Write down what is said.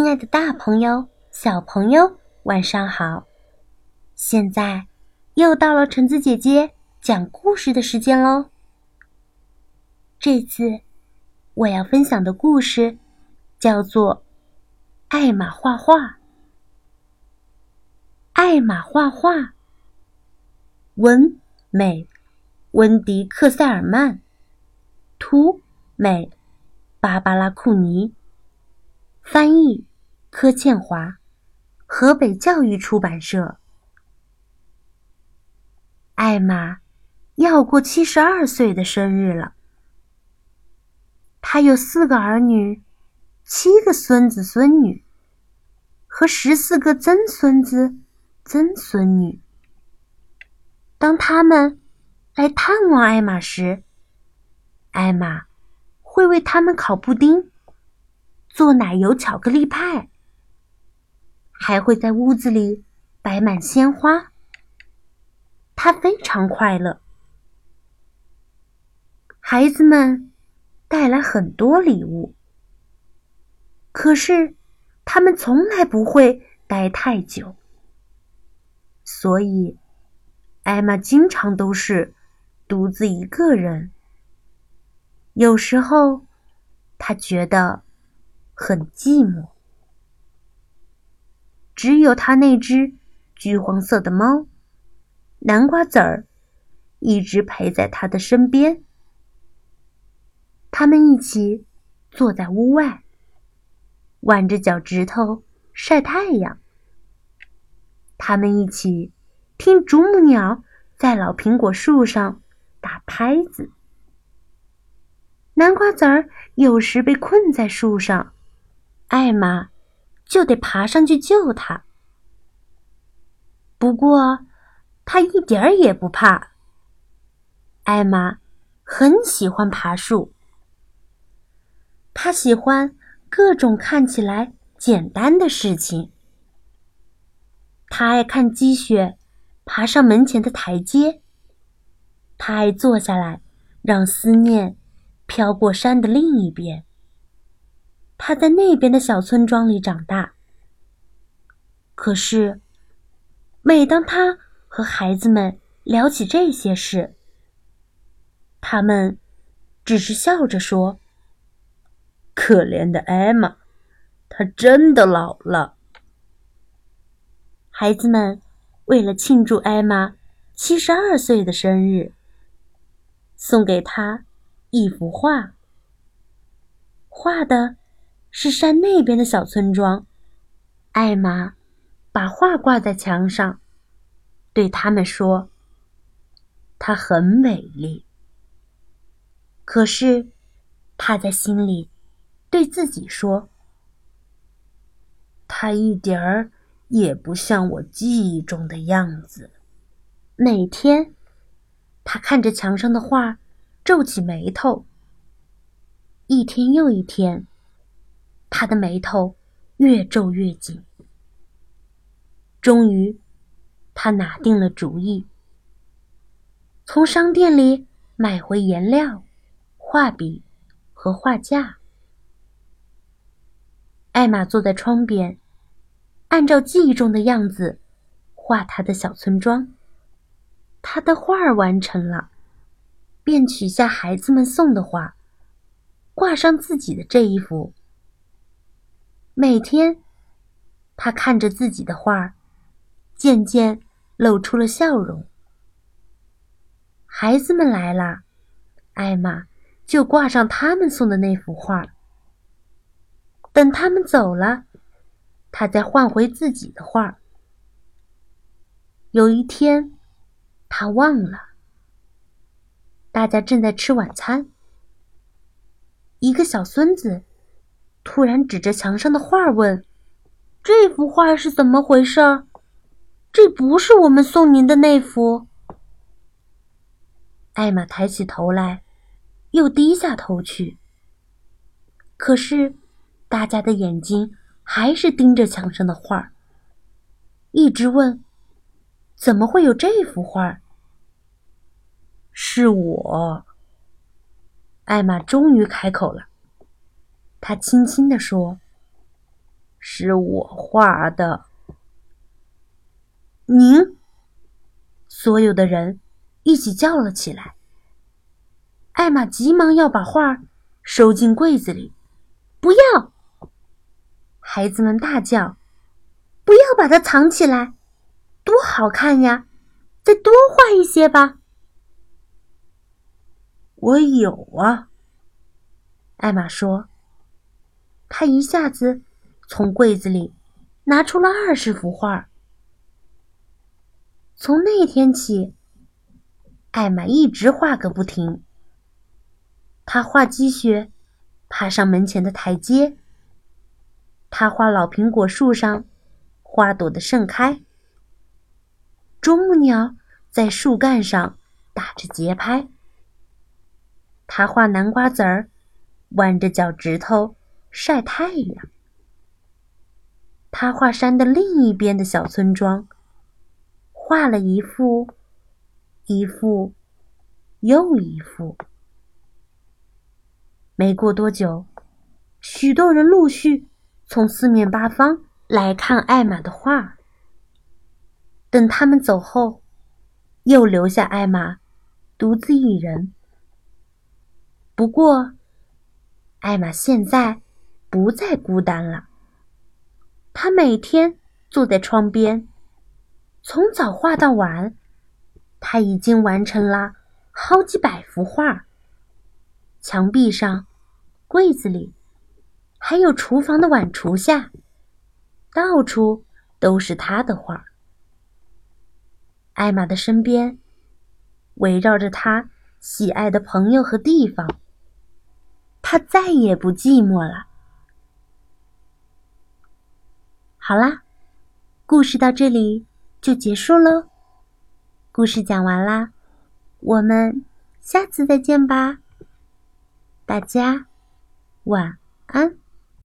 亲爱的大朋友、小朋友，晚上好！现在又到了橙子姐姐讲故事的时间喽。这次我要分享的故事叫做《艾玛画画》。艾玛画画，文美，温迪克塞尔曼，图美，芭芭拉库尼。翻译：柯倩华，河北教育出版社。艾玛要过七十二岁的生日了。她有四个儿女，七个孙子孙女，和十四个曾孙子曾孙女。当他们来探望艾玛时，艾玛会为他们烤布丁。做奶油巧克力派，还会在屋子里摆满鲜花。他非常快乐。孩子们带来很多礼物，可是他们从来不会待太久，所以艾玛经常都是独自一个人。有时候，他觉得。很寂寞，只有他那只橘黄色的猫南瓜籽儿一直陪在他的身边。他们一起坐在屋外，挽着脚趾头晒太阳。他们一起听啄木鸟在老苹果树上打拍子。南瓜籽儿有时被困在树上。艾玛就得爬上去救他，不过他一点儿也不怕。艾玛很喜欢爬树，他喜欢各种看起来简单的事情。他爱看积雪爬上门前的台阶，他爱坐下来让思念飘过山的另一边。他在那边的小村庄里长大。可是，每当他和孩子们聊起这些事，他们只是笑着说：“可怜的艾玛，她真的老了。”孩子们为了庆祝艾玛七十二岁的生日，送给她一幅画，画的。是山那边的小村庄，艾玛把画挂在墙上，对他们说：“它很美丽。”可是，他在心里对自己说：“它一点儿也不像我记忆中的样子。”每天，他看着墙上的画，皱起眉头。一天又一天。他的眉头越皱越紧。终于，他拿定了主意，从商店里买回颜料、画笔和画架。艾玛坐在窗边，按照记忆中的样子画他的小村庄。他的画完成了，便取下孩子们送的画，挂上自己的这一幅。每天，他看着自己的画，渐渐露出了笑容。孩子们来了，艾玛就挂上他们送的那幅画。等他们走了，他再换回自己的画。有一天，他忘了，大家正在吃晚餐，一个小孙子。突然指着墙上的画问：“这幅画是怎么回事？这不是我们送您的那幅。”艾玛抬起头来，又低下头去。可是，大家的眼睛还是盯着墙上的画，一直问：“怎么会有这幅画？”是我。艾玛终于开口了。他轻轻地说：“是我画的。您，所有的人一起叫了起来。艾玛急忙要把画收进柜子里，不要！孩子们大叫：“不要把它藏起来，多好看呀！再多画一些吧。”我有啊，艾玛说。他一下子从柜子里拿出了二十幅画。从那天起，艾玛一直画个不停。他画积雪爬上门前的台阶，他画老苹果树上花朵的盛开，啄木鸟在树干上打着节拍。他画南瓜籽儿，弯着脚趾头晒太阳。他画山的另一边的小村庄，画了一幅，一幅，又一幅。没过多久，许多人陆续从四面八方来看艾玛的画。等他们走后，又留下艾玛独自一人。不过，艾玛现在不再孤单了。他每天坐在窗边，从早画到晚。他已经完成了好几百幅画。墙壁上、柜子里，还有厨房的碗橱下，到处都是他的画。艾玛的身边围绕着他喜爱的朋友和地方。他再也不寂寞了。好啦，故事到这里就结束喽。故事讲完啦，我们下次再见吧。大家晚安。